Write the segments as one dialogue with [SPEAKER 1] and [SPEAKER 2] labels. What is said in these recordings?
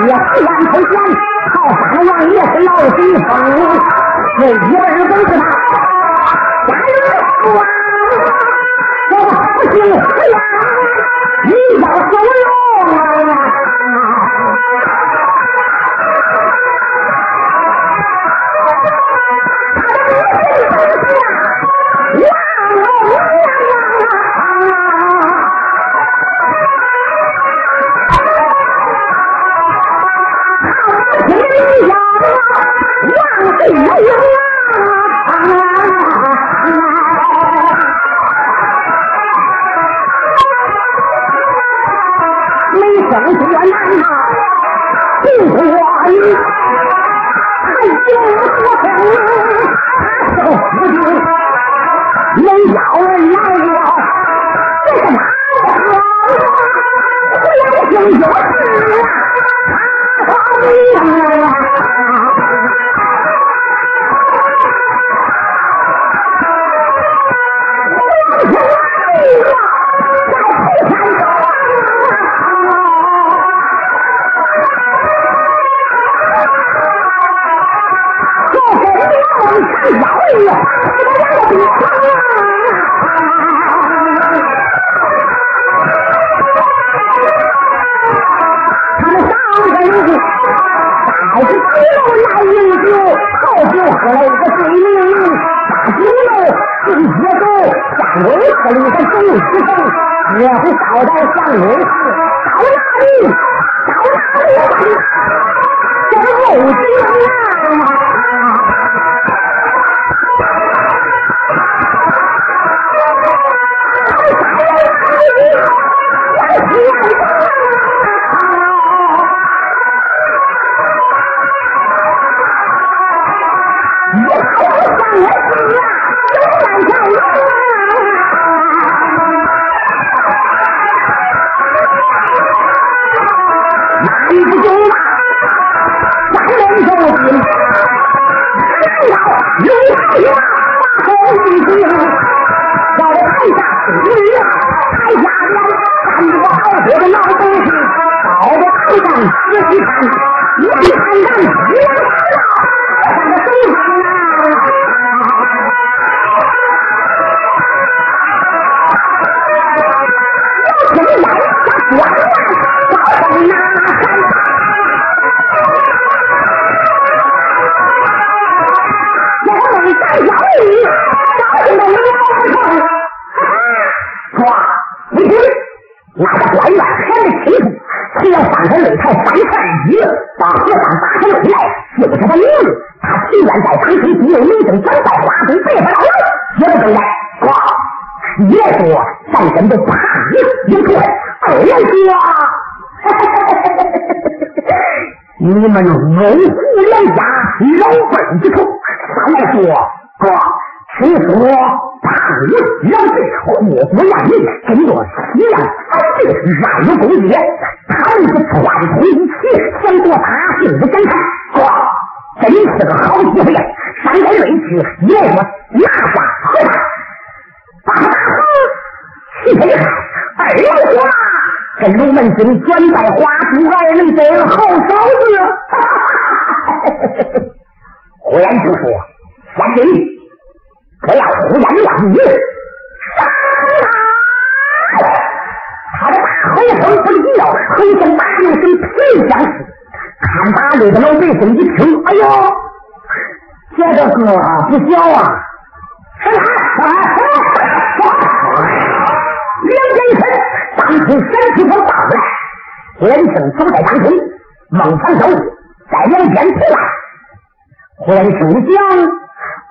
[SPEAKER 1] 我弃头投降号召王爷闹饥荒那一个人都是我是倒到上楼。女呀，太下了，三不倒火的闹东西，搞得二蛋十几坛，一坛蛋。说，你听，那个官员开的旗子，只要打开擂台，裁判一了，把和尚打成擂灰，就是他赢了。他居然在唐僧只有名声，再不发声，别不闹事，绝不等待。哥，一来说，战神都啪一出；二来说，你们老虎人家有本事出。三来说，哥，其说。两位护国扬名，跟着西凉安氏冉有功业，他们是串通一起，想夺大晋的江山。哇，真是个好机会！山高路去，也说拿下何大。大何，嘿嘿，二老祖啦！这龙门军转在花烛二位个好嫂子。哈哈哈，嘿嘿。胡安祖说，三弟。不要胡言乱语，杀他！”他的大吼声不离了，很像马铃声皮相似。看打擂的老百姓一听，哎呦，这个哥不小啊！是他，两眼神当空闪出条大来，连胜走在当中，孟凡走在两边出来。忽然声响，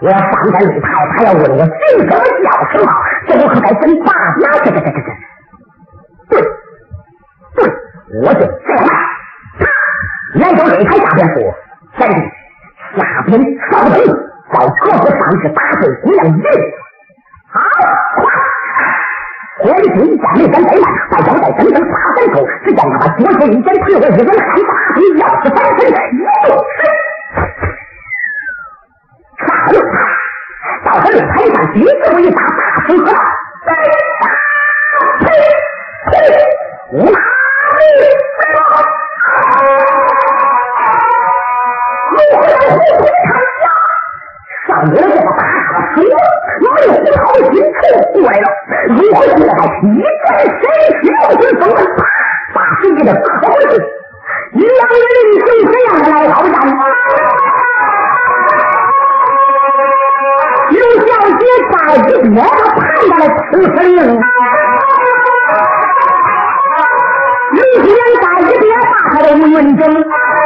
[SPEAKER 1] 我站在擂台，他要问我姓什么叫什么，这我可该怎办？哪这这这这这？对对，我就这样办。来到擂台下边说：“三弟，下边稍等，到各个上去打对姑娘一好，快！火一见没敢怠慢，把腰带整整插三口，只见他把左手一剪，推我一人了此事，李天在一边把他的论证。眼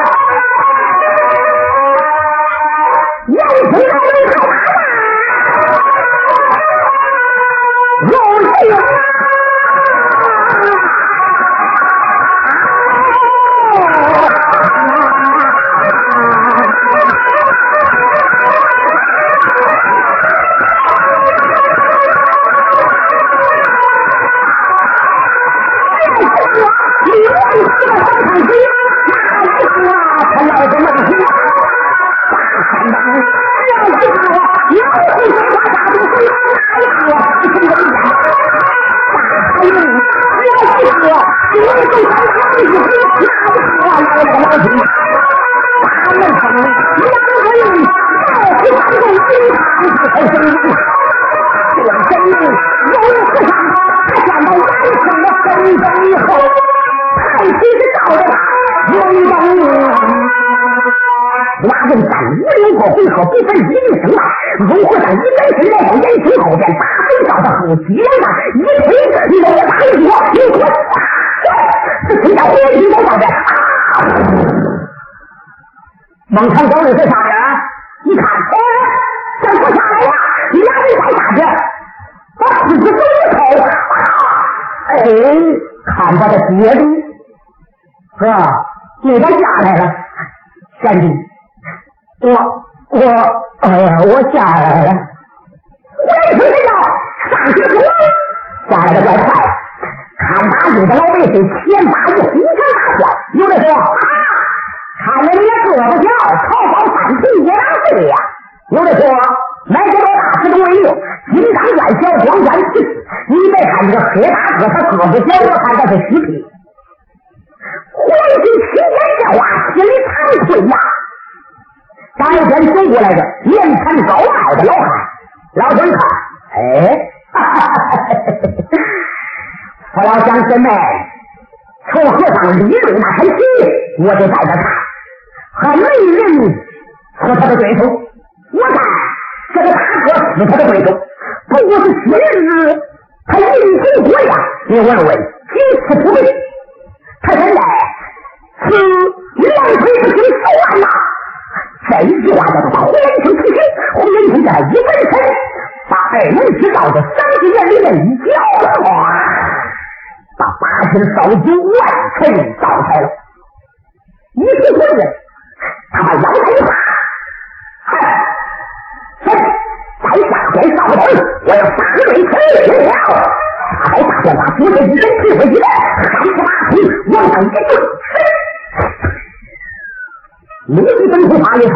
[SPEAKER 1] 我结了吧，一推你往下打一脚，你滚！这谁家伙计在打架？猛看兜里是啥人？一看，哎，想出啥来呀？你拿这刀打去，把死子都一口！哎，砍他的脖子！哥，你到家来了，贤弟，我我哎呀，我家来了，我也是这家上学去抓来个怪快，看拿住的老百姓，千把一呼天大叫，有的说啊，看我爷胳膊小，草包三寸也当飞呀，有的说买这个大石头为，金刚钻小光钻，你别看这个黑大哥他胳膊小，我看他是皮。黄金听见这话，心里惭愧呀。当天走过来个面盘高帽的老汉，老孙看，哎。我老相亲们从和尚理论那还起我就带着他和没人和他的对手我看这个大哥是他的对手不过是今日他引进过呀你问问几次不对他现在是两来回不行算了这一句话叫做浑身出身浑身出在一闻身把二人知道的三十年里面一搅哇，把八千烧酒完全倒开了。一提棍子，他把腰带一插，哼，在下边上灯，我要杀对死了。他在下边把左手一伸，退回去，还是马腿往上一蹲，立即奔出花一场，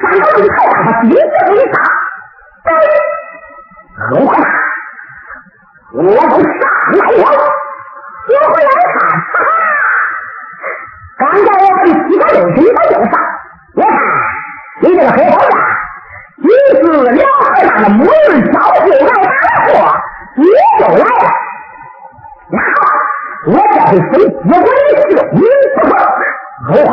[SPEAKER 1] 三个人太大，他第一如何我都上来了我回来看哈哈刚才我去西瓜有西瓜有啥我看你这个黑头子你是辽河上的母人早就来打我你就来了。好我这回回结果你是你不是如何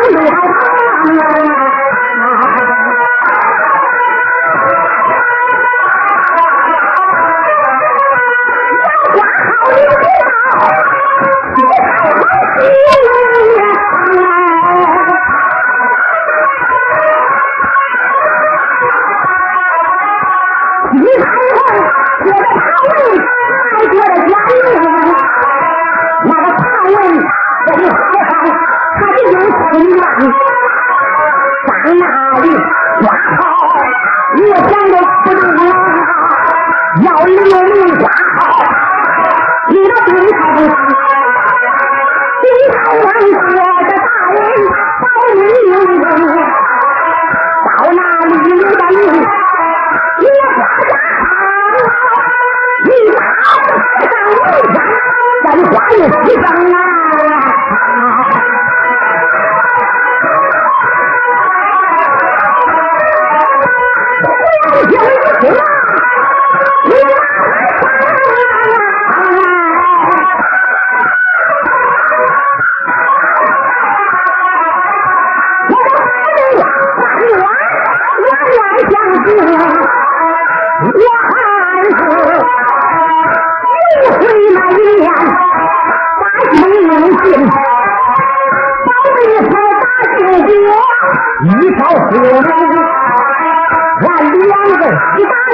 [SPEAKER 1] 你不要管好，你不知道。Mm-hmm. 一条火龙，万两个鸡。